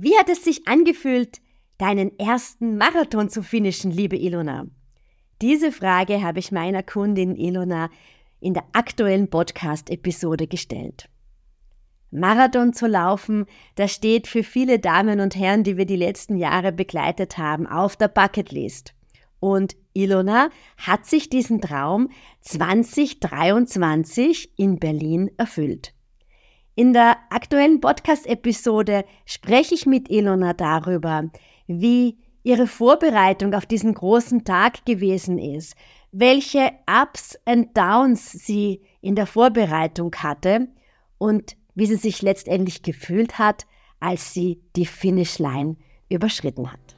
Wie hat es sich angefühlt, deinen ersten Marathon zu finishen, liebe Ilona? Diese Frage habe ich meiner Kundin Ilona in der aktuellen Podcast-Episode gestellt. Marathon zu laufen, das steht für viele Damen und Herren, die wir die letzten Jahre begleitet haben, auf der Bucketlist. Und Ilona hat sich diesen Traum 2023 in Berlin erfüllt. In der aktuellen Podcast-Episode spreche ich mit Ilona darüber, wie ihre Vorbereitung auf diesen großen Tag gewesen ist, welche Ups und Downs sie in der Vorbereitung hatte und wie sie sich letztendlich gefühlt hat, als sie die Finishline überschritten hat.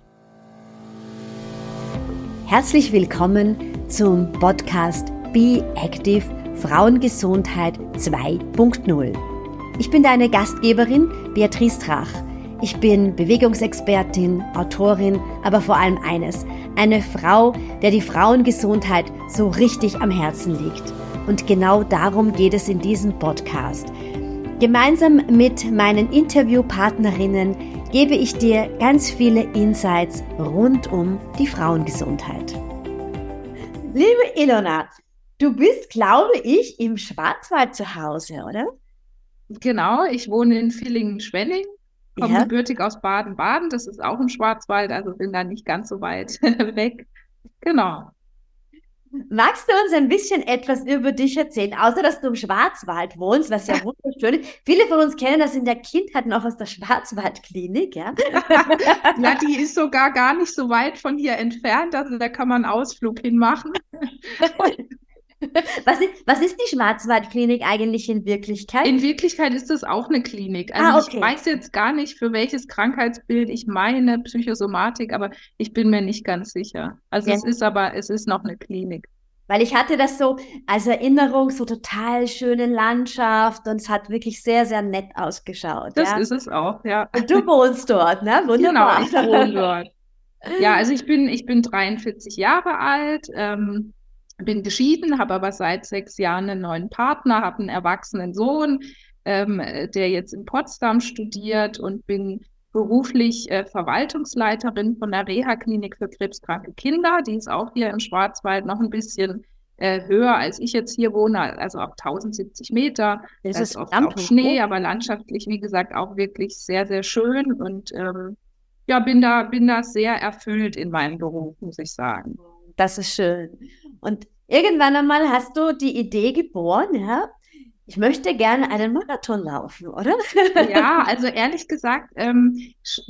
Herzlich willkommen zum Podcast Be Active Frauengesundheit 2.0. Ich bin deine Gastgeberin Beatrice Trach. Ich bin Bewegungsexpertin, Autorin, aber vor allem eines, eine Frau, der die Frauengesundheit so richtig am Herzen liegt. Und genau darum geht es in diesem Podcast. Gemeinsam mit meinen Interviewpartnerinnen gebe ich dir ganz viele Insights rund um die Frauengesundheit. Liebe Ilona, du bist, glaube ich, im Schwarzwald zu Hause, oder? Genau, ich wohne in Villingen-Schwenning, komme ja. gebürtig aus Baden-Baden, das ist auch im Schwarzwald, also bin da nicht ganz so weit weg. Genau. Magst du uns ein bisschen etwas über dich erzählen, außer dass du im Schwarzwald wohnst, was ja wunderschön ist. Viele von uns kennen das in der Kindheit noch aus der Schwarzwaldklinik, ja? ja, die ist sogar gar nicht so weit von hier entfernt, also da kann man einen Ausflug hinmachen. Was ist, was ist die Schwarzwaldklinik eigentlich in Wirklichkeit? In Wirklichkeit ist das auch eine Klinik. Also ah, okay. ich weiß jetzt gar nicht, für welches Krankheitsbild ich meine, Psychosomatik, aber ich bin mir nicht ganz sicher. Also ja. es ist aber, es ist noch eine Klinik. Weil ich hatte das so als Erinnerung, so total schöne Landschaft und es hat wirklich sehr, sehr nett ausgeschaut. Das ja? ist es auch, ja. Und du wohnst dort, ne? Wunderbar. Genau, ich wohne dort. Ja, also ich bin, ich bin 43 Jahre alt. Ähm, bin geschieden, habe aber seit sechs Jahren einen neuen Partner, habe einen erwachsenen Sohn, ähm, der jetzt in Potsdam studiert und bin beruflich äh, Verwaltungsleiterin von der Reha-Klinik für krebskranke Kinder. Die ist auch hier im Schwarzwald noch ein bisschen äh, höher, als ich jetzt hier wohne, also auf 1070 Meter. Das, das ist oft auch Schnee, aber landschaftlich, wie gesagt, auch wirklich sehr, sehr schön und ähm, ja, bin da, bin da sehr erfüllt in meinem Beruf, muss ich sagen. Das ist schön. Und irgendwann einmal hast du die Idee geboren, ja, ich möchte gerne einen Marathon laufen, oder? Ja, also ehrlich gesagt, ähm,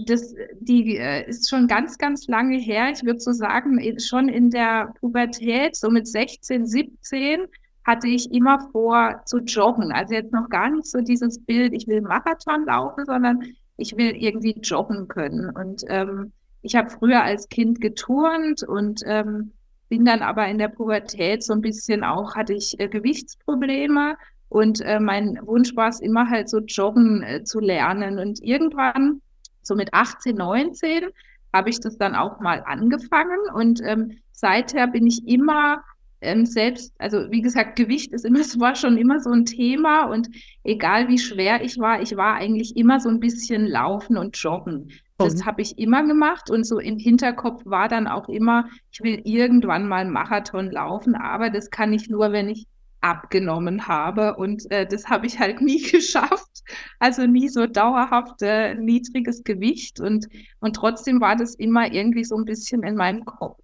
das die, äh, ist schon ganz, ganz lange her. Ich würde so sagen, schon in der Pubertät, so mit 16, 17, hatte ich immer vor zu joggen. Also jetzt noch gar nicht so dieses Bild, ich will Marathon laufen, sondern ich will irgendwie joggen können. Und ähm, ich habe früher als Kind geturnt und ähm, bin dann aber in der Pubertät so ein bisschen auch, hatte ich äh, Gewichtsprobleme und äh, mein Wunsch war es immer halt so joggen äh, zu lernen. Und irgendwann, so mit 18, 19, habe ich das dann auch mal angefangen und ähm, seither bin ich immer ähm, selbst, also wie gesagt, Gewicht ist immer, war schon immer so ein Thema und egal wie schwer ich war, ich war eigentlich immer so ein bisschen laufen und joggen. Das mhm. habe ich immer gemacht und so im Hinterkopf war dann auch immer, ich will irgendwann mal einen Marathon laufen, aber das kann ich nur, wenn ich abgenommen habe und äh, das habe ich halt nie geschafft. Also nie so dauerhaft äh, niedriges Gewicht und, und trotzdem war das immer irgendwie so ein bisschen in meinem Kopf.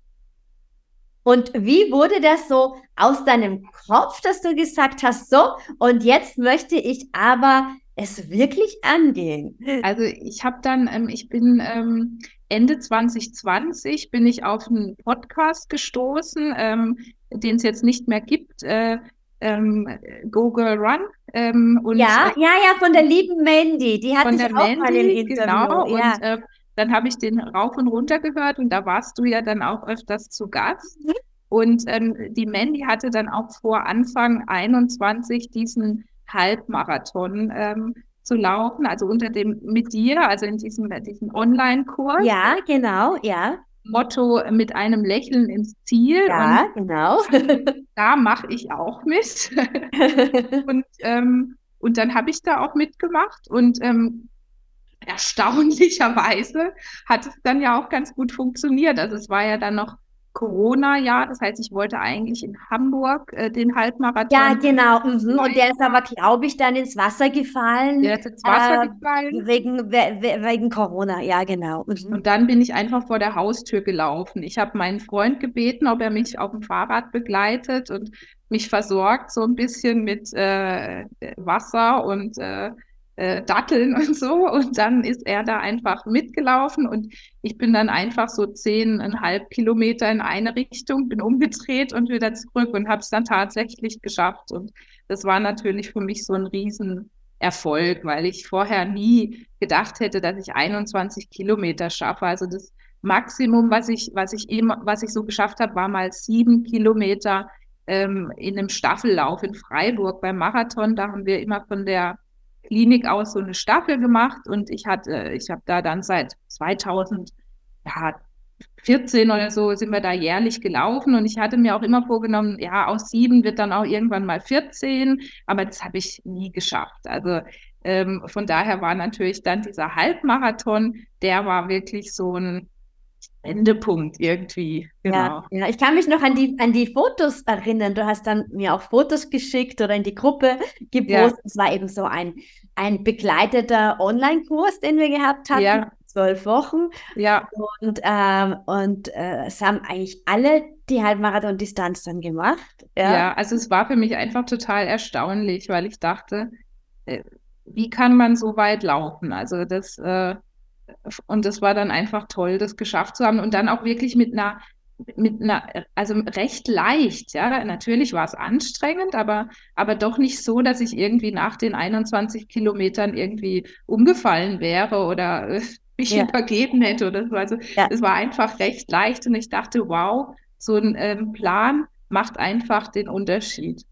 Und wie wurde das so aus deinem Kopf, dass du gesagt hast, so, und jetzt möchte ich aber es wirklich angehen? Also ich habe dann, ähm, ich bin ähm, Ende 2020 bin ich auf einen Podcast gestoßen, ähm, den es jetzt nicht mehr gibt. Äh, ähm, Google Run. Ähm, und, ja, äh, ja, ja, von der lieben Mandy. Die hatte ich auch Mandy, mal Interview. Genau, ja. und äh, dann habe ich den rauf und runter gehört und da warst du ja dann auch öfters zu Gast. Mhm. Und ähm, die Mandy hatte dann auch vor Anfang 21 diesen Halbmarathon ähm, zu laufen, also unter dem mit dir, also in diesem, diesem Online-Kurs. Ja, genau, ja. Motto mit einem Lächeln ins Ziel. Ja, und genau. da mache ich auch mit. und, ähm, und dann habe ich da auch mitgemacht und ähm, erstaunlicherweise hat es dann ja auch ganz gut funktioniert. Also es war ja dann noch Corona-Jahr. Das heißt, ich wollte eigentlich in Hamburg äh, den Halbmarathon. Ja, genau. Mhm. Und der ist aber, glaube ich, dann ins Wasser gefallen. Der ist ins Wasser äh, gefallen. Wegen, we wegen Corona, ja, genau. Mhm. Und dann bin ich einfach vor der Haustür gelaufen. Ich habe meinen Freund gebeten, ob er mich auf dem Fahrrad begleitet und mich versorgt so ein bisschen mit äh, Wasser und äh, Datteln und so. Und dann ist er da einfach mitgelaufen und ich bin dann einfach so zehneinhalb Kilometer in eine Richtung, bin umgedreht und wieder zurück und habe es dann tatsächlich geschafft. Und das war natürlich für mich so ein Riesenerfolg, weil ich vorher nie gedacht hätte, dass ich 21 Kilometer schaffe. Also das Maximum, was ich, was ich eben, was ich so geschafft habe, war mal sieben Kilometer ähm, in einem Staffellauf in Freiburg beim Marathon. Da haben wir immer von der Klinik aus so eine Staffel gemacht und ich hatte, ich habe da dann seit 2014 oder so sind wir da jährlich gelaufen und ich hatte mir auch immer vorgenommen, ja, aus sieben wird dann auch irgendwann mal 14, aber das habe ich nie geschafft. Also ähm, von daher war natürlich dann dieser Halbmarathon, der war wirklich so ein Endepunkt irgendwie. Genau. Ja, ja, ich kann mich noch an die, an die Fotos erinnern. Du hast dann mir auch Fotos geschickt oder in die Gruppe gepostet. Es war eben so ein, ein begleiteter Online-Kurs, den wir gehabt hatten. Ja. Zwölf Wochen. Ja. Und, ähm, und äh, es haben eigentlich alle die Halbmarathon-Distanz dann gemacht. Ja. ja, also es war für mich einfach total erstaunlich, weil ich dachte, äh, wie kann man so weit laufen? Also das äh, und das war dann einfach toll, das geschafft zu haben und dann auch wirklich mit einer, mit einer, also recht leicht, ja. Natürlich war es anstrengend, aber, aber doch nicht so, dass ich irgendwie nach den 21 Kilometern irgendwie umgefallen wäre oder äh, mich ja. übergeben hätte oder so. Also ja. es war einfach recht leicht und ich dachte, wow, so ein ähm, Plan macht einfach den Unterschied.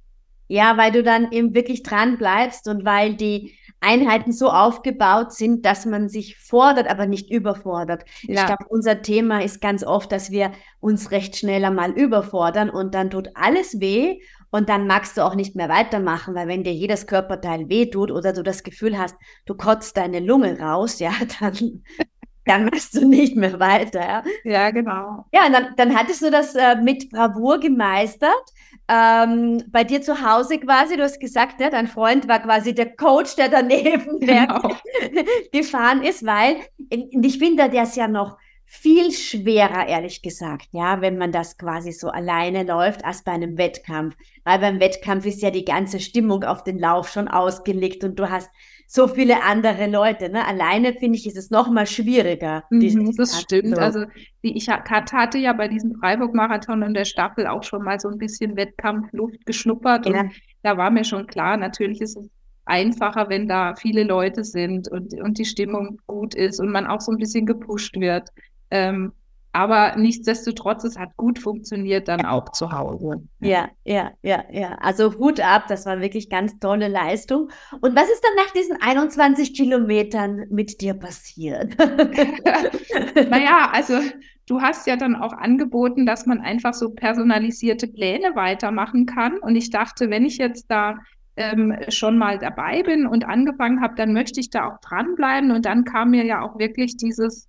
Ja, weil du dann eben wirklich dran bleibst und weil die Einheiten so aufgebaut sind, dass man sich fordert, aber nicht überfordert. Ja. Ich glaube, unser Thema ist ganz oft, dass wir uns recht schnell einmal überfordern und dann tut alles weh und dann magst du auch nicht mehr weitermachen, weil wenn dir jedes Körperteil weh tut oder du das Gefühl hast, du kotzt deine Lunge raus, ja, dann dann machst du nicht mehr weiter. Ja, ja genau. Ja, und dann, dann hattest du das äh, mit Bravour gemeistert. Ähm, bei dir zu Hause quasi, du hast gesagt, ne, dein Freund war quasi der Coach, der daneben genau. gefahren ist, weil ich finde, der ist ja noch viel schwerer, ehrlich gesagt, ja, wenn man das quasi so alleine läuft, als bei einem Wettkampf. Weil beim Wettkampf ist ja die ganze Stimmung auf den Lauf schon ausgelegt und du hast so viele andere Leute. Ne? Alleine finde ich, ist es noch mal schwieriger. Mhm, das stimmt. So. Also die, ich hatte ja bei diesem Freiburg-Marathon und der Staffel auch schon mal so ein bisschen Wettkampfluft geschnuppert. Ja. Und da war mir schon klar, natürlich ist es einfacher, wenn da viele Leute sind und, und die Stimmung gut ist und man auch so ein bisschen gepusht wird. Ähm, aber nichtsdestotrotz, es hat gut funktioniert dann auch zu Hause. Ja, ja, ja, ja. Also Hut ab, das war wirklich ganz tolle Leistung. Und was ist dann nach diesen 21 Kilometern mit dir passiert? naja, also du hast ja dann auch angeboten, dass man einfach so personalisierte Pläne weitermachen kann. Und ich dachte, wenn ich jetzt da ähm, schon mal dabei bin und angefangen habe, dann möchte ich da auch dranbleiben. Und dann kam mir ja auch wirklich dieses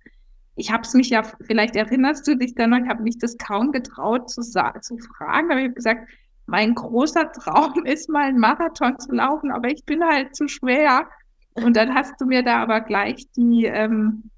ich habe es mich ja, vielleicht erinnerst du dich dann noch, ich habe mich das kaum getraut zu, zu fragen, aber ich habe gesagt, mein großer Traum ist mal einen Marathon zu laufen, aber ich bin halt zu schwer. Und dann hast du mir da aber gleich die, ähm,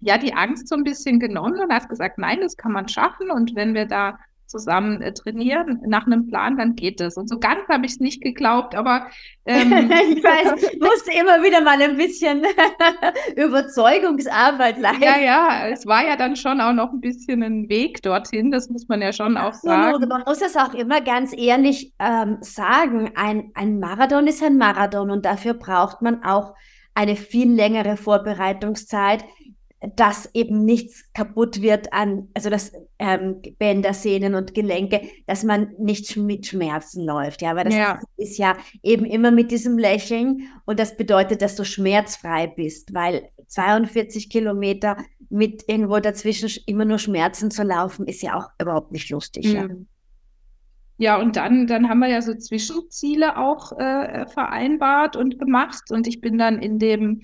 ja, die Angst so ein bisschen genommen und hast gesagt, nein, das kann man schaffen. Und wenn wir da zusammen äh, trainieren nach einem Plan, dann geht es. Und so ganz habe ich es nicht geglaubt, aber ähm, ich weiß, musste immer wieder mal ein bisschen Überzeugungsarbeit leisten. Ja, ja, es war ja dann schon auch noch ein bisschen ein Weg dorthin, das muss man ja schon auch sagen. Ja, man muss es auch immer ganz ehrlich ähm, sagen, ein, ein Marathon ist ein Marathon und dafür braucht man auch eine viel längere Vorbereitungszeit dass eben nichts kaputt wird an, also dass ähm, Bänder, Sehnen und Gelenke, dass man nicht mit Schmerzen läuft. Ja, weil das ja. Ist, ja eben immer mit diesem Lächeln und das bedeutet, dass du schmerzfrei bist, weil 42 Kilometer mit irgendwo dazwischen immer nur Schmerzen zu laufen, ist ja auch überhaupt nicht lustig. Mhm. Ja. Ja, und dann, dann haben wir ja so Zwischenziele auch äh, vereinbart und gemacht. Und ich bin dann in dem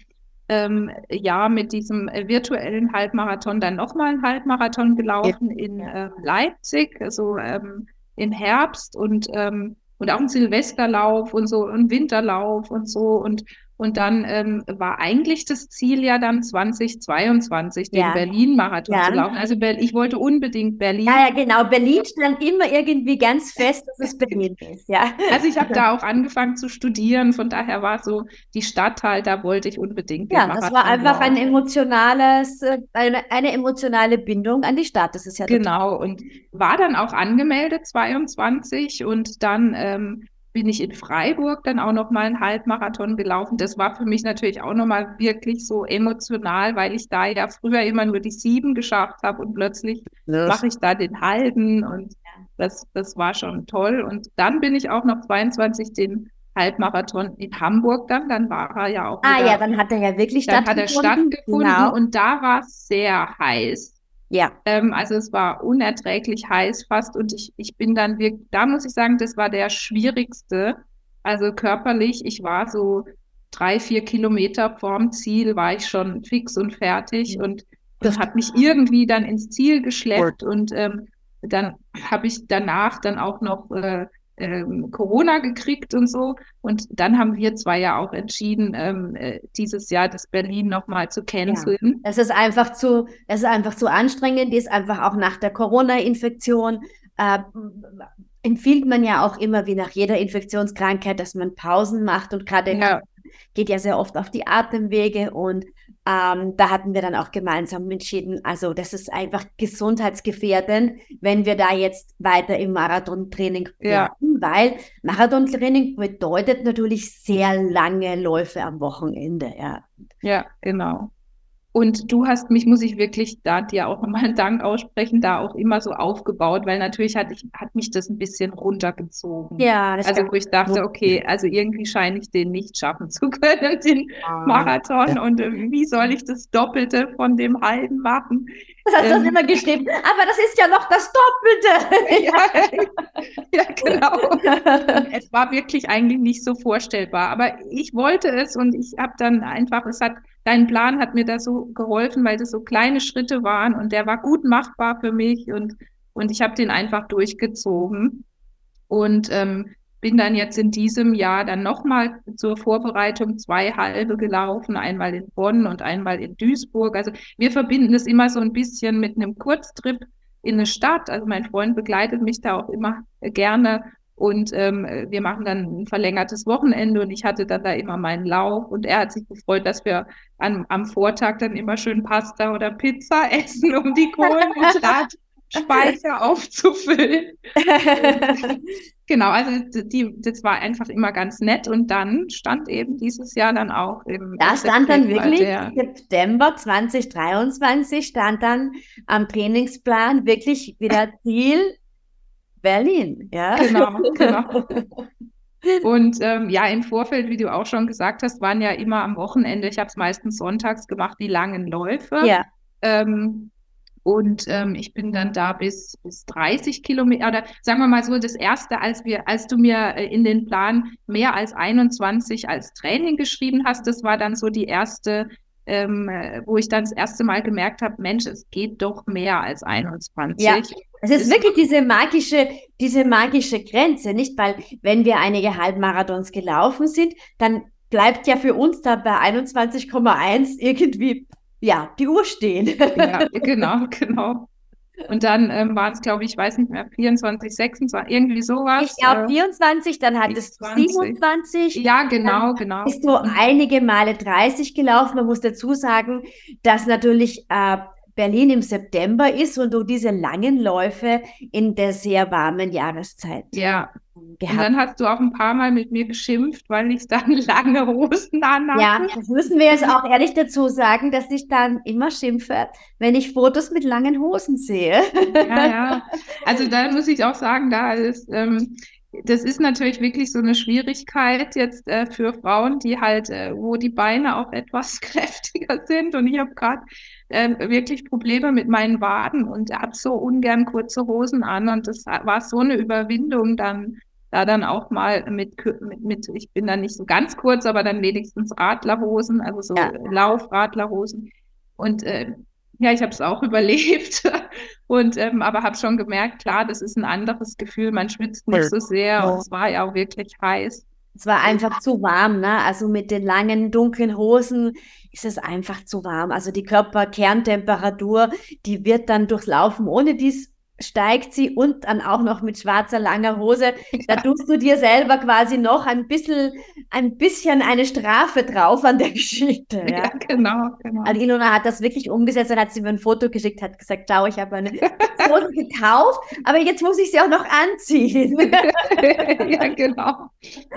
ähm, Jahr mit diesem äh, virtuellen Halbmarathon dann nochmal einen Halbmarathon gelaufen in äh, Leipzig, also ähm, im Herbst und, ähm, und auch einen Silvesterlauf und so, einen Winterlauf und so. Und und dann ähm, war eigentlich das Ziel ja dann 2022, den Ja. Berlin-Marathon Ja. zu laufen. Also ich wollte unbedingt Berlin. Ja, ja, genau. Berlin stand immer irgendwie ganz fest, dass es Berlin ist. Ja. Also ich habe da auch angefangen zu studieren, von daher war so die Stadt halt, da wollte ich unbedingt Ja, das war einfach ein emotionales, äh, eine, eine emotionale Bindung an die Stadt. Das ist ja Genau, und war dann auch angemeldet 22 und dann ähm, bin ich in Freiburg dann auch noch mal einen Halbmarathon gelaufen. Das war für mich natürlich auch noch mal wirklich so emotional, weil ich da ja früher immer nur die sieben geschafft habe und plötzlich mache ich da den halben und das, das war schon toll. Und dann bin ich auch noch 22 den Halbmarathon in Hamburg dann, dann war er ja auch Ah wieder, ja, dann hat er ja wirklich dann hat er stattgefunden. stattgefunden Genau. und da war es sehr heiß. Ja, Ähm, also es war unerträglich heiß fast und ich, ich bin dann wirklich, da muss ich sagen, das war der schwierigste. Also körperlich, ich war so drei, vier Kilometer vorm Ziel, war ich schon fix und fertig und das hat mich irgendwie dann ins Ziel geschleppt und ähm, dann habe ich danach dann auch noch äh, ähm, Corona gekriegt und so. Und dann haben wir zwei ja auch entschieden, ähm, äh, dieses Jahr das Berlin nochmal zu canceln. es ist einfach zu, es ist einfach zu anstrengend, ist einfach auch nach der Corona-Infektion. Äh, empfiehlt man ja auch immer wie nach jeder Infektionskrankheit, dass man Pausen macht und gerade Ja, geht ja sehr oft auf die Atemwege und ähm, da hatten wir dann auch gemeinsam entschieden, also das ist einfach gesundheitsgefährdend, wenn wir da jetzt weiter im Marathontraining Ja. bleiben, weil Marathontraining bedeutet natürlich sehr lange Läufe am Wochenende, ja. Ja, genau. Und du hast mich, muss ich wirklich da dir auch nochmal einen Dank aussprechen, da auch immer so aufgebaut, weil natürlich hat, ich, hat mich das ein bisschen runtergezogen. Ja, das Also wo ich dachte, okay, also irgendwie scheine ich den nicht schaffen zu können, den Marathon. Und äh, wie soll ich das Doppelte von dem halben machen? das hast du ähm, immer geschrieben, aber das ist ja noch das Doppelte. ja, genau. Es war wirklich eigentlich nicht so vorstellbar, aber ich wollte es und ich habe dann einfach, es hat, dein Plan hat mir da so geholfen, weil das so kleine Schritte waren und der war gut machbar für mich und, und ich habe den einfach durchgezogen und ähm, bin dann jetzt in diesem Jahr dann nochmal zur Vorbereitung zwei halbe gelaufen, einmal in Bonn und einmal in Duisburg. Also wir verbinden es immer so ein bisschen mit einem Kurztrip in eine Stadt. Also mein Freund begleitet mich da auch immer äh, gerne und ähm, wir machen dann ein verlängertes Wochenende und ich hatte dann da immer meinen Lauf und er hat sich gefreut, dass wir am, am Vortag dann immer schön Pasta oder Pizza essen, um die Kohlenhydratspeicher aufzufüllen. Genau, also die, das war einfach immer ganz nett und dann stand eben dieses Jahr dann auch im Da stand dann September wirklich der, September 2023 stand dann am Trainingsplan wirklich wieder Ziel Berlin, ja. Genau, genau. Und ähm, ja, im Vorfeld, wie du auch schon gesagt hast, waren ja immer am Wochenende, ich habe es meistens sonntags gemacht, die langen Läufe. Ja, Ähm, und ähm, ich bin dann da bis, bis 30 Kilometer, oder sagen wir mal so, das erste, als wir, als du mir äh, in den Plan mehr als 21 als Training geschrieben hast, das war dann so die erste, ähm, äh, wo ich dann das erste Mal gemerkt habe, Mensch, es geht doch mehr als 21. Ja. es ist Ist- wirklich diese magische, diese magische Grenze, nicht? Weil wenn wir einige Halbmarathons gelaufen sind, dann bleibt ja für uns da bei 21,1 irgendwie, ja, die Uhr stehen. Ja, genau, genau. Und dann ähm, waren es, glaube ich, ich weiß nicht mehr, 24, 26, irgendwie sowas. Ich glaube äh, 24, dann hattest du 20. 27. ja, genau, genau. bist du einige Male 30 gelaufen. Man muss dazu sagen, dass natürlich äh, Berlin im September ist und du diese langen Läufe in der sehr warmen Jahreszeit Ja, und gehabt dann hast du auch ein paar Mal mit mir geschimpft, weil ich dann lange Hosen anhatte. Ja, das müssen wir jetzt auch ehrlich dazu sagen, dass ich dann immer schimpfe, wenn ich Fotos mit langen Hosen sehe. Ja, ja. Also da muss ich auch sagen, da ist, ähm, das ist natürlich wirklich so eine Schwierigkeit jetzt äh, für Frauen, die halt, äh, wo die Beine auch etwas kräftiger sind. Und ich habe gerade ähm, wirklich Probleme mit meinen Waden und habe so ungern kurze Hosen an. Und das war so eine Überwindung dann da dann auch mal mit, mit, mit, ich bin dann nicht so ganz kurz, aber dann wenigstens Radlerhosen, also so ja. Laufradlerhosen. Und äh, ja, ich habe es auch überlebt und ähm, aber habe schon gemerkt, klar, das ist ein anderes Gefühl. Man schwitzt nicht so sehr und es war ja auch wirklich heiß. Es war einfach zu warm, ne? Also mit den langen dunklen Hosen ist es einfach zu warm. Also die Körperkerntemperatur, die wird dann durchlaufen, ohne dies steigt sie und dann auch noch mit schwarzer langer Hose. Da tust du dir selber quasi noch ein bisschen, ein bisschen eine Strafe drauf an der Geschichte. Ja, ja genau, genau. Also Ilona hat das wirklich umgesetzt, dann hat sie mir ein Foto geschickt, hat gesagt, schau, ich habe eine Hose gekauft, aber jetzt muss ich sie auch noch anziehen. ja, genau.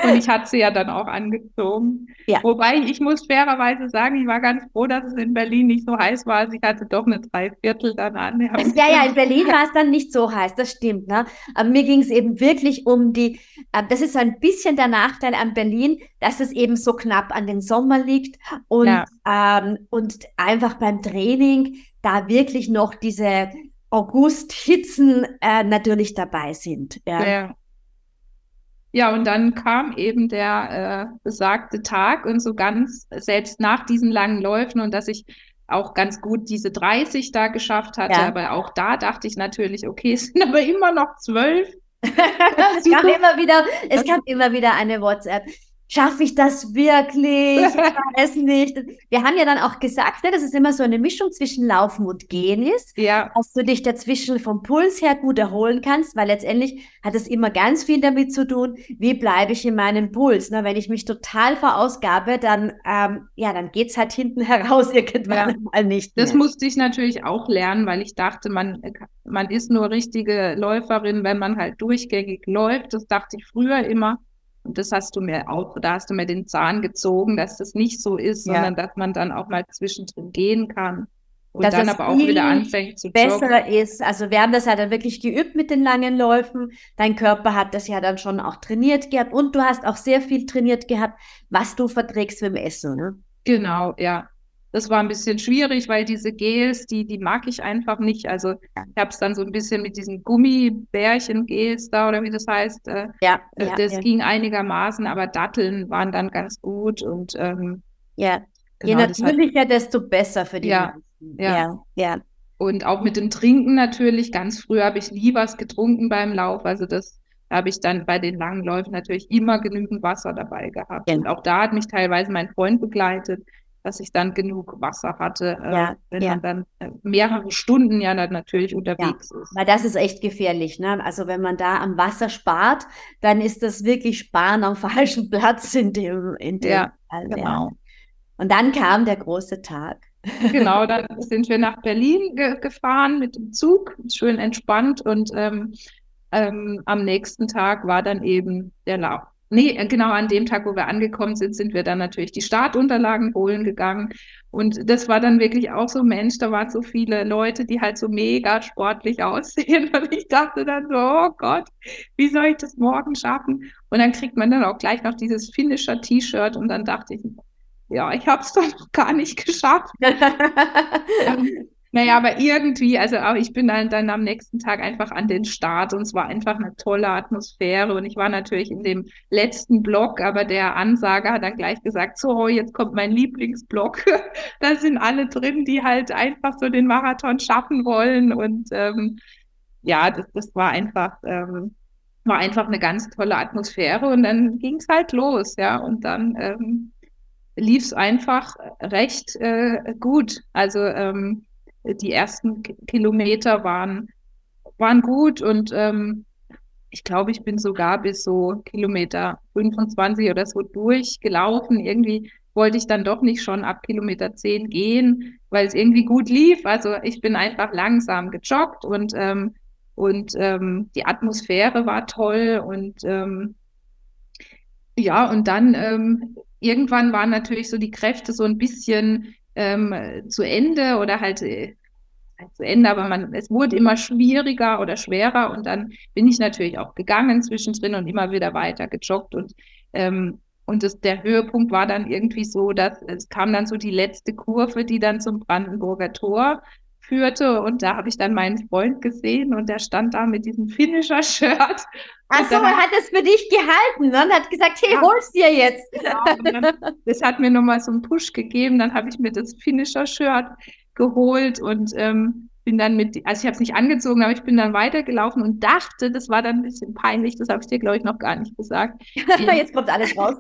Und ich hatte sie ja dann auch angezogen. Ja. Wobei ich muss fairerweise sagen, ich war ganz froh, dass es in Berlin nicht so heiß war. Also ich hatte doch eine Dreiviertel dann an. Ja, ja, in Berlin war es dann nicht so heiß, das stimmt. Ne? Aber mir ging es eben wirklich um die, äh, das ist so ein bisschen der Nachteil an Berlin, dass es eben so knapp an den Sommer liegt und, ja. ähm, und einfach beim Training da wirklich noch diese August-Hitzen äh, natürlich dabei sind. Ja. ja. Ja, und dann kam eben der äh, besagte Tag und so ganz, selbst nach diesen langen Läufen und dass ich auch ganz gut diese 30 da geschafft hatte. Ja. Aber auch da dachte ich natürlich, okay, es sind aber immer noch zwölf. es kam immer wieder, es kam immer wieder eine WhatsApp schaffe ich das wirklich? Ich weiß nicht. Wir haben ja dann auch gesagt, ne, dass es immer so eine Mischung zwischen Laufen und Gehen ist, ja. dass du dich dazwischen vom Puls her gut erholen kannst, weil letztendlich hat es immer ganz viel damit zu tun, wie bleibe ich in meinem Puls. Ne? Wenn ich mich total verausgabe, dann, ähm, ja, dann geht's halt hinten heraus irgendwann ja. mal nicht. Mehr. Das musste ich natürlich auch lernen, weil ich dachte, man, man ist nur richtige Läuferin, wenn man halt durchgängig läuft. Das dachte ich früher immer. Und das hast du mir auch, da hast du mir den Zahn gezogen, dass das nicht so ist, ja. sondern dass man dann auch mal zwischendrin gehen kann. Und dass dann aber auch wieder anfängt zu besser joggen. ist. Also wir haben das ja dann wirklich geübt mit den langen Läufen. Dein Körper hat das ja dann schon auch trainiert gehabt und du hast auch sehr viel trainiert gehabt, was du verträgst beim Essen. Ne? Genau, ja. Das war ein bisschen schwierig, weil diese Gels, die, die mag ich einfach nicht. Also ich habe es dann so ein bisschen mit diesen Gummibärchen-Gels da oder wie das heißt. Äh, ja, äh, ja, Das ja. ging einigermaßen, aber Datteln waren dann ganz gut und ähm, ja. Genau, Je natürlicher, hat, desto besser für die ja, ja, ja, ja. Und auch mit dem Trinken natürlich. Ganz früh habe ich nie was getrunken beim Lauf. Also das habe ich dann bei den langen Läufen natürlich immer genügend Wasser dabei gehabt. Ja. Und auch da hat mich teilweise mein Freund begleitet dass ich dann genug Wasser hatte, äh, ja, wenn ja. man dann äh, mehrere Stunden ja dann natürlich unterwegs ja, ist. Weil das ist echt gefährlich. Ne? Also wenn man da am Wasser spart, dann ist das wirklich Sparen am falschen Platz in dem, in dem ja, Fall. Genau. Und dann kam der große Tag. Genau, dann sind wir nach Berlin ge gefahren mit dem Zug, schön entspannt und ähm, ähm, am nächsten Tag war dann eben der Lauf. Nee, äh, genau an dem Tag, wo wir angekommen sind, sind wir dann natürlich die Startunterlagen holen gegangen. Und das war dann wirklich auch so, Mensch, da waren so viele Leute, die halt so mega sportlich aussehen. Und ich dachte dann so, oh Gott, wie soll ich das morgen schaffen? Und dann kriegt man dann auch gleich noch dieses finnischer T-Shirt und dann dachte ich, ja, ich habe es doch noch gar nicht geschafft. naja, aber irgendwie, also auch ich bin dann, dann am nächsten Tag einfach an den Start und es war einfach eine tolle Atmosphäre und ich war natürlich in dem letzten Block, aber der Ansager hat dann gleich gesagt, so, jetzt kommt mein Lieblingsblock. da sind alle drin, die halt einfach so den Marathon schaffen wollen und ähm, ja, das, das war einfach, ähm, war einfach eine ganz tolle Atmosphäre und dann ging es halt los, ja, und dann ähm, lief es einfach recht äh, gut. Also ähm, die ersten Kilometer waren, waren gut und ähm, ich glaube, ich bin sogar bis so Kilometer 25 oder so durchgelaufen. Irgendwie wollte ich dann doch nicht schon ab Kilometer 10 gehen, weil es irgendwie gut lief. Also ich bin einfach langsam gejoggt und, ähm, und ähm, die Atmosphäre war toll und ähm, ja, und dann ähm, irgendwann waren natürlich so die Kräfte so ein bisschen ähm, zu Ende oder halt äh, zu Ende, aber man, es wurde immer schwieriger oder schwerer und dann bin ich natürlich auch gegangen zwischendrin und immer wieder weiter gejoggt und ähm, und das, der Höhepunkt war dann irgendwie so, dass es kam dann so die letzte Kurve, die dann zum Brandenburger Tor führte und da habe ich dann meinen Freund gesehen und der stand da mit diesem Finisher-Shirt. Achso, er hat es für dich gehalten ne? und hat gesagt, hey, ja. hol's dir jetzt. Dann, das hat mir nochmal so einen Push gegeben, dann habe ich mir das Finisher-Shirt geholt und ähm, bin dann mit, also ich habe es nicht angezogen, aber ich bin dann weitergelaufen und dachte, das war dann ein bisschen peinlich, das habe ich dir, glaube ich, noch gar nicht gesagt. Jetzt kommt alles raus.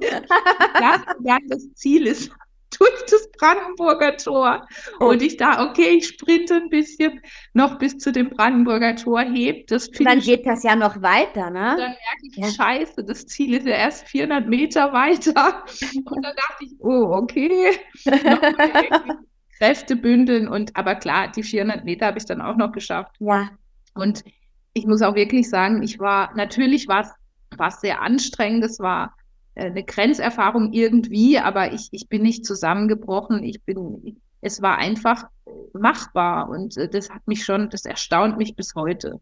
ja, das Ziel ist durch das Brandenburger Tor. Oh. Und ich dachte, okay, ich sprinte ein bisschen noch bis zu dem Brandenburger Tor, heb das Und dann geht das ja noch weiter, ne? Dann merke ich, ja. scheiße, das Ziel ist ja erst 400 Meter weiter. Und dann dachte ich, oh, okay. Kräfte bündeln und, aber klar, die 400 Meter habe ich dann auch noch geschafft. Ja. Und ich muss auch wirklich sagen, ich war, natürlich war es sehr anstrengend, es war eine Grenzerfahrung irgendwie, aber ich, ich bin nicht zusammengebrochen. Ich bin, es war einfach machbar und äh, das hat mich schon, das erstaunt mich bis heute.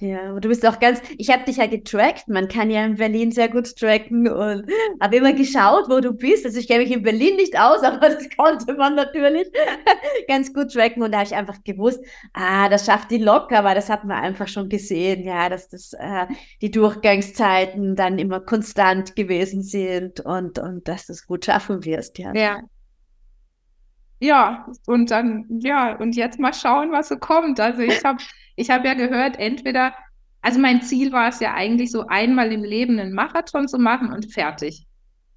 Ja, und du bist auch ganz, ich habe dich ja getrackt, man kann ja in Berlin sehr gut tracken und habe immer geschaut, wo du bist. Also ich kenne mich in Berlin nicht aus, aber das konnte man natürlich ganz gut tracken und da habe ich einfach gewusst, ah, das schafft die locker, weil das hat man einfach schon gesehen, ja, dass das äh, die Durchgangszeiten dann immer konstant gewesen sind und, und dass du es gut schaffen wirst, ja. Ja, ja, und dann, ja, und jetzt mal schauen, was so kommt. Also ich habe ich hab ja gehört, entweder, also mein Ziel war es ja eigentlich so einmal im Leben einen Marathon zu machen und fertig.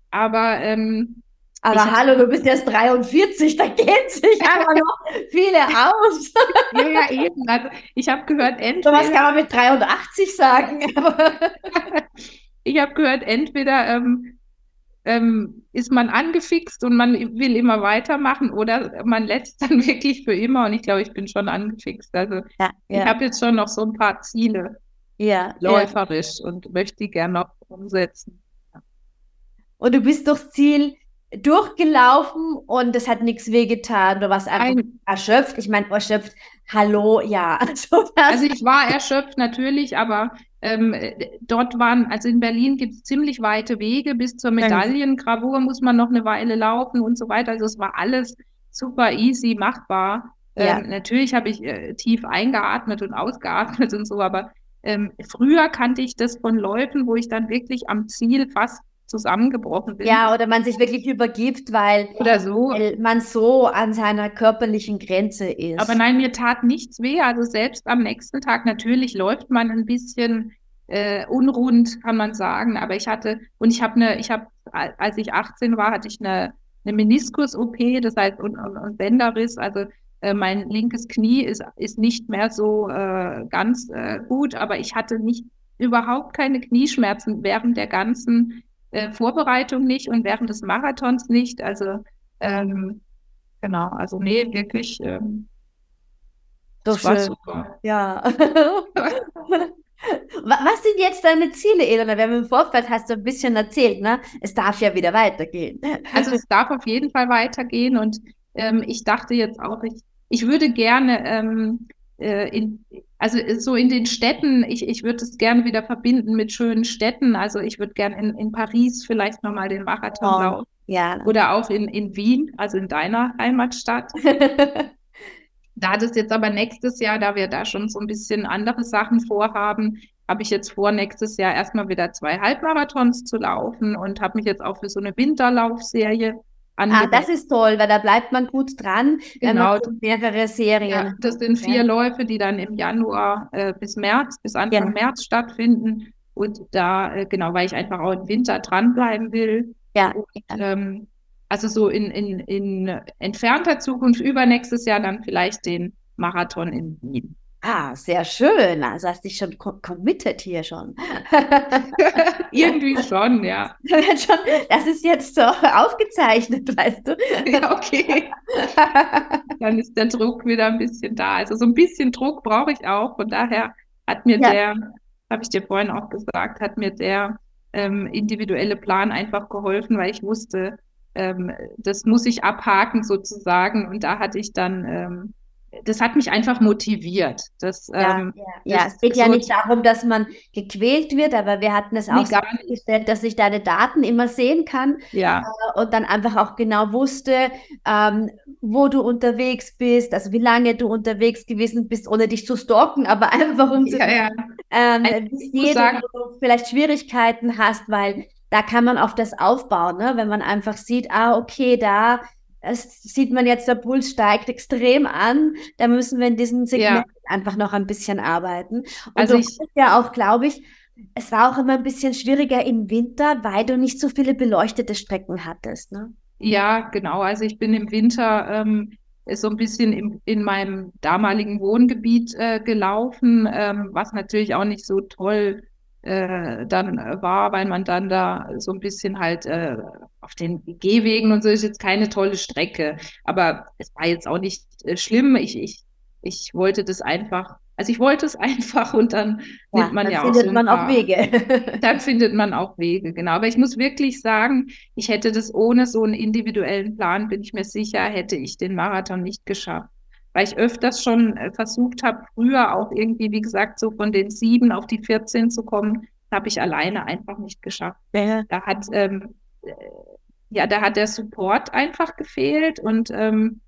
Aber ähm, aber hallo, du bist erst 43, da geht sich aber noch viele aus. ja, ja, eben. Also ich habe gehört, entweder. So was kann man mit 83 sagen. ich habe gehört, entweder ähm, ähm, ist man angefixt und man will immer weitermachen oder man lässt dann wirklich für immer und ich glaube, ich bin schon angefixt. Also ja, ja. ich habe jetzt schon noch so ein paar Ziele ja, läuferisch und möchte die gerne noch umsetzen. Und du bist durchs Ziel durchgelaufen und es hat nichts wehgetan. Du warst einfach Ein, erschöpft. Ich meine, erschöpft, hallo, ja. Also, also ich war erschöpft natürlich, aber ähm, dort waren, also in Berlin gibt es ziemlich weite Wege, bis zur Medaillengravur muss man noch eine Weile laufen und so weiter. Also es war alles super easy machbar. Ähm, ja. natürlich habe ich äh, tief eingeatmet und ausgeatmet und so, aber ähm, früher kannte ich das von Läufen, wo ich dann wirklich am Ziel fast zusammengebrochen bin. Ja, oder man sich wirklich übergibt, weil, oder so. weil man so an seiner körperlichen Grenze ist. Aber nein, mir tat nichts weh. Also selbst am nächsten Tag, natürlich läuft man ein bisschen äh, unrund, kann man sagen. Aber ich hatte, und ich habe eine, ich habe, als ich 18 war, hatte ich eine, eine Meniskus-OP, das heißt, und, und, und Bänderriss, also äh, mein linkes Knie ist, ist nicht mehr so äh, ganz äh, gut, aber ich hatte nicht überhaupt keine Knieschmerzen während der ganzen äh, Vorbereitung nicht und während des Marathons nicht. Also ähm, genau, also nee, wirklich. Ähm, das war super. Ja. Was sind jetzt deine Ziele, Elena? Wir haben im Vorfeld hast du ein bisschen erzählt, ne? Es darf ja wieder weitergehen. Also es darf auf jeden Fall weitergehen und ähm, ich dachte jetzt auch, ich, ich würde gerne ähm, äh, in, also äh, so in den Städten, ich, ich würde es gerne wieder verbinden mit schönen Städten. Also ich würde gerne in, in Paris vielleicht nochmal den Marathon oh, laufen. Ja. Oder auch in, in Wien, also in deiner Heimatstadt. da das jetzt aber nächstes Jahr, da wir da schon so ein bisschen andere Sachen vorhaben, habe ich jetzt vor, nächstes Jahr erstmal wieder zwei Halbmarathons zu laufen und habe mich jetzt auch für so eine Winterlaufserie Ah, das ist toll, weil da bleibt man gut dran. Genau. mehrere Serien. Ja, das sind vier. Läufe, die dann im Januar äh, bis März, bis Anfang ja. März stattfinden. Und da, äh, genau, weil ich einfach auch im Winter dranbleiben will. Ja. Und, ähm, also so in, in, in entfernter Zukunft übernächstes Jahr dann vielleicht den Marathon in Wien. Ah, sehr schön. Also hast dich schon committed hier schon. Irgendwie schon, ja. Das ist jetzt so aufgezeichnet, weißt du. Ja, okay. Dann ist der Druck wieder ein bisschen da. Also so ein bisschen Druck brauche ich auch. Von daher hat mir ja. der, habe ich dir vorhin auch gesagt, hat mir der ähm, individuelle Plan einfach geholfen, weil ich wusste, ähm, das muss ich abhaken sozusagen. Und da hatte ich dann ähm, das hat mich einfach motiviert. Das, ja, ähm, ja, ja. es geht ja so nicht darum, dass man gequält wird, aber wir hatten es auch so gestellt, dass ich deine Daten immer sehen kann ja. Äh, und dann einfach auch genau wusste, ähm, wo du unterwegs bist, also wie lange du unterwegs gewesen bist, ohne dich zu stalken, aber einfach um zu ja, ja. Ähm, wie sagen, du vielleicht Schwierigkeiten hast, weil da kann man auf das aufbauen, ne? wenn man einfach sieht, ah, okay, da es sieht man jetzt, der Puls steigt extrem an. Da müssen wir in diesem Segment ja. einfach noch ein bisschen arbeiten. Und also ich, ja auch, glaube ich, es war auch immer ein bisschen schwieriger im Winter, weil du nicht so viele beleuchtete Strecken hattest. Ne? Ja, genau. Also ich bin im Winter ähm, so ein bisschen im, in meinem damaligen Wohngebiet äh, gelaufen, ähm, was natürlich auch nicht so toll äh, dann war, weil man dann da so ein bisschen halt äh, auf den Gehwegen und so ist jetzt keine tolle Strecke. Aber es war jetzt auch nicht äh, schlimm. Ich, ich, ich wollte das einfach, also ich wollte es einfach und dann ja, nimmt man dann ja auch. so man auch Wege. dann findet man auch Wege, genau. Aber ich muss wirklich sagen, ich hätte das ohne so einen individuellen Plan, bin ich mir sicher, hätte ich den Marathon nicht geschafft weil ich öfters schon äh, versucht habe, früher auch irgendwie, wie gesagt, so von den sieben auf die 14 zu kommen, habe ich alleine einfach nicht geschafft. Ja. Da hat ähm, äh, ja, da hat der Support einfach gefehlt und ähm,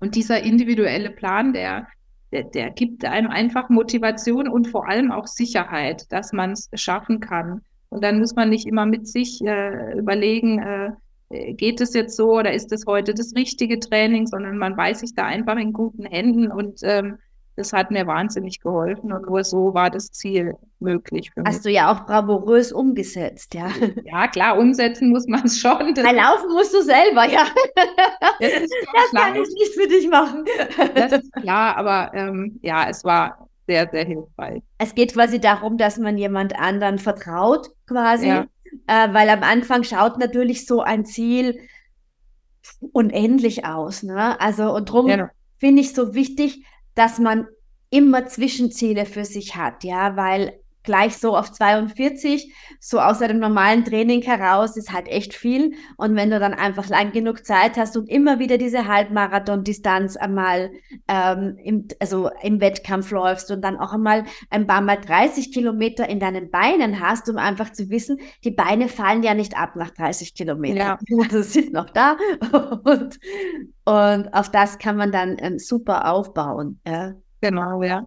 und dieser individuelle Plan, der, der, der gibt einem einfach Motivation und vor allem auch Sicherheit, dass man es schaffen kann. Und dann muss man nicht immer mit sich äh, überlegen, äh, äh, geht es jetzt so oder ist es heute das richtige Training, sondern man weiß sich da einfach in guten Händen und ähm, das hat mir wahnsinnig geholfen und nur so war das Ziel möglich für mich. Hast du ja auch bravourös umgesetzt, ja. Ja, klar, umsetzen muss man es schon. Das laufen musst du selber, ja. Das, das kann ich nicht für dich machen. Das ist klar, aber ähm, ja, es war sehr, sehr hilfreich. Es geht quasi darum, dass man jemand anderen vertraut, quasi. Ja äh, weil am Anfang schaut natürlich so ein Ziel unendlich aus. Ne? Also und darum ja. finde ich so wichtig, dass man immer Zwischenziele für sich hat, ja, weil gleich so auf 42, so aus einem normalen Training heraus, ist halt echt viel. Und wenn du dann einfach lang genug Zeit hast und immer wieder diese Halbmarathon-Distanz einmal ähm, im, also im Wettkampf läufst und dann auch einmal ein paar Mal 30 Kilometer in deinen Beinen hast, um einfach zu wissen, die Beine fallen ja nicht ab nach 30 Kilometern. Ja. Also sind noch da und, und auf das kann man dann ähm, super aufbauen. Ja. Genau, ja.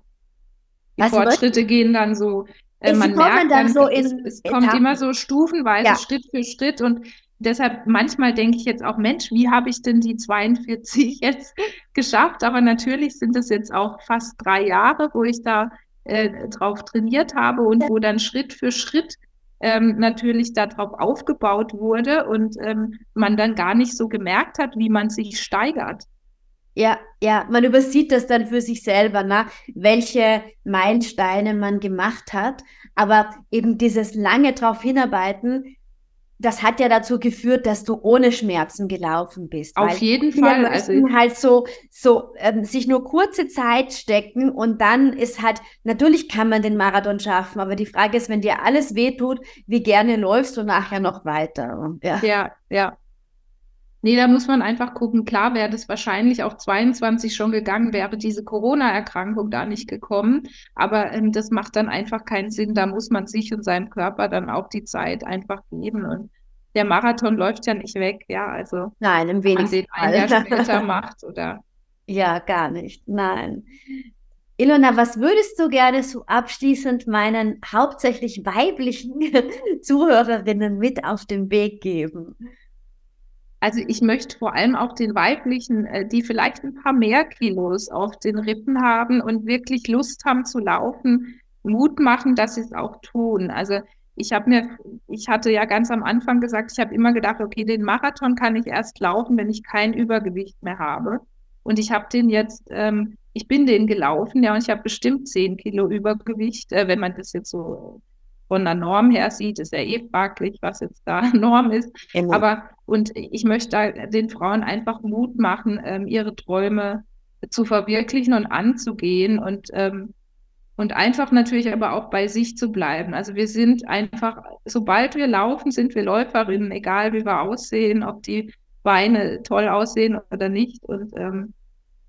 Die Was Fortschritte gehen dann so äh, man merkt dann, so es, es kommt immer so stufenweise, ja. Schritt für Schritt und deshalb manchmal denke ich jetzt auch, Mensch, wie habe ich denn die 42 jetzt geschafft? Aber natürlich sind es jetzt auch fast drei Jahre, wo ich da äh, drauf trainiert habe und wo dann Schritt für Schritt ähm, natürlich darauf aufgebaut wurde und ähm, man dann gar nicht so gemerkt hat, wie man sich steigert. Ja, ja, man übersieht das dann für sich selber, ne? welche Meilensteine man gemacht hat. Aber eben dieses lange drauf hinarbeiten, das hat ja dazu geführt, dass du ohne Schmerzen gelaufen bist. Auf jeden Fall. Also halt so, so ähm, sich nur kurze Zeit stecken und dann ist halt, natürlich kann man den Marathon schaffen, aber die Frage ist, wenn dir alles wehtut, wie gerne läufst du nachher noch weiter? Ja, ja. ja. Nee, da muss man einfach gucken. Klar wäre das wahrscheinlich auch 22 schon gegangen, wäre diese Corona-Erkrankung da nicht gekommen. Aber ähm, das macht dann einfach keinen Sinn. Da muss man sich und seinem Körper dann auch die Zeit einfach geben. Und der Marathon läuft ja nicht weg, ja. Also Nein, im wenigsten den ein Jahr später macht oder. Ja, gar nicht. Nein. Ilona, was würdest du gerne so abschließend meinen hauptsächlich weiblichen Zuhörerinnen mit auf den Weg geben? Also ich möchte vor allem auch den weiblichen, äh, die vielleicht ein paar mehr Kilos auf den Rippen haben und wirklich Lust haben zu laufen, Mut machen, dass sie es auch tun. Also ich habe mir, ich hatte ja ganz am Anfang gesagt, ich habe immer gedacht, okay, den Marathon kann ich erst laufen, wenn ich kein Übergewicht mehr habe. Und ich habe den jetzt, ähm, ich bin den gelaufen, ja, und ich habe bestimmt zehn Kilo Übergewicht, äh, wenn man das jetzt so von der Norm her sieht, ist ja eh fraglich, was jetzt da Norm ist. Ja. Aber und ich möchte den Frauen einfach Mut machen, ähm, ihre Träume zu verwirklichen und anzugehen und ähm, und einfach natürlich aber auch bei sich zu bleiben. Also wir sind einfach, sobald wir laufen, sind wir Läuferinnen, egal wie wir aussehen, ob die Beine toll aussehen oder nicht. Und ähm,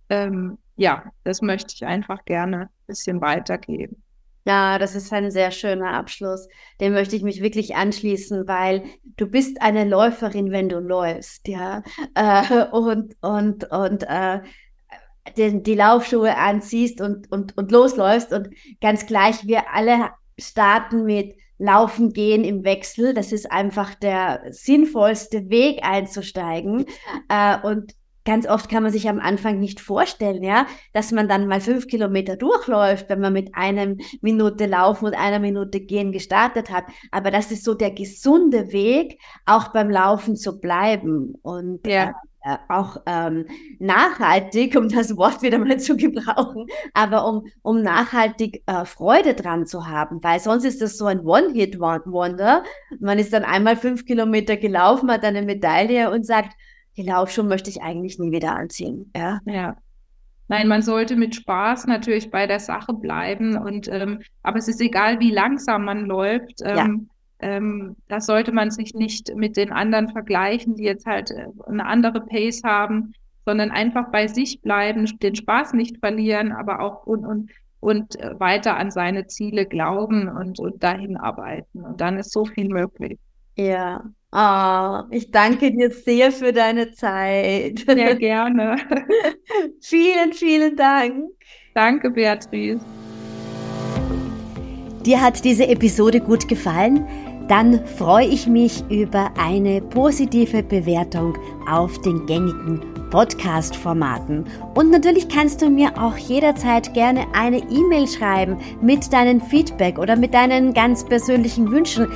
ähm, ja, das möchte ich einfach gerne ein bisschen weitergeben. Ja, das ist ein sehr schöner Abschluss. Dem möchte ich mich wirklich anschließen, weil du bist eine Läuferin, wenn du läufst, ja. Äh, und und und äh, den, die Laufschuhe anziehst und, und, und losläufst und ganz gleich, wir alle starten mit Laufen gehen im Wechsel. Das ist einfach der sinnvollste Weg einzusteigen. Äh, und ganz oft kann man sich am Anfang nicht vorstellen, ja, dass man dann mal fünf Kilometer durchläuft, wenn man mit einer Minute Laufen und einer Minute Gehen gestartet hat. Aber das ist so der gesunde Weg, auch beim Laufen zu bleiben und ja. äh, auch ähm, nachhaltig, um das Wort wieder mal zu gebrauchen, aber um, um nachhaltig äh, Freude dran zu haben, weil sonst ist das so ein One-Hit-Wonder. Man ist dann einmal fünf Kilometer gelaufen, hat eine Medaille und sagt, die Laufschuhe möchte ich eigentlich nie wieder anziehen. Ja. ja. Nein, man sollte mit Spaß natürlich bei der Sache bleiben und ähm, aber es ist egal, wie langsam man läuft. Ähm, ja. ähm, da sollte man sich nicht mit den anderen vergleichen, die jetzt halt äh, eine andere Pace haben, sondern einfach bei sich bleiben, den Spaß nicht verlieren, aber auch und, und, und äh, weiter an seine Ziele glauben und, und dahin arbeiten. Und dann ist so viel möglich. Ja, Oh, ich danke dir sehr für deine Zeit. Sehr gerne. vielen, vielen Dank. Danke, Beatrice. Dir hat diese Episode gut gefallen? Dann freue ich mich über eine positive Bewertung auf den gängigen Podcast-Formaten. Und natürlich kannst du mir auch jederzeit gerne eine E-Mail schreiben mit deinem Feedback oder mit deinen ganz persönlichen Wünschen,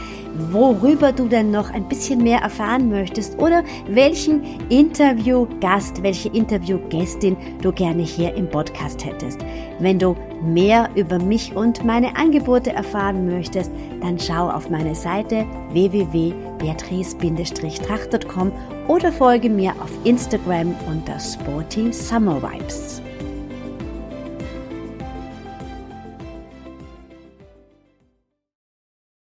worüber du denn noch ein bisschen mehr erfahren möchtest oder welchen Interviewgast, welche Interviewgästin du gerne hier im Podcast hättest. Wenn du mehr über mich und meine Angebote erfahren möchtest, dann schau auf meine Seite www.beatrice-tracht.com oder folge mir auf Instagram unter Sporty Summer Vibes.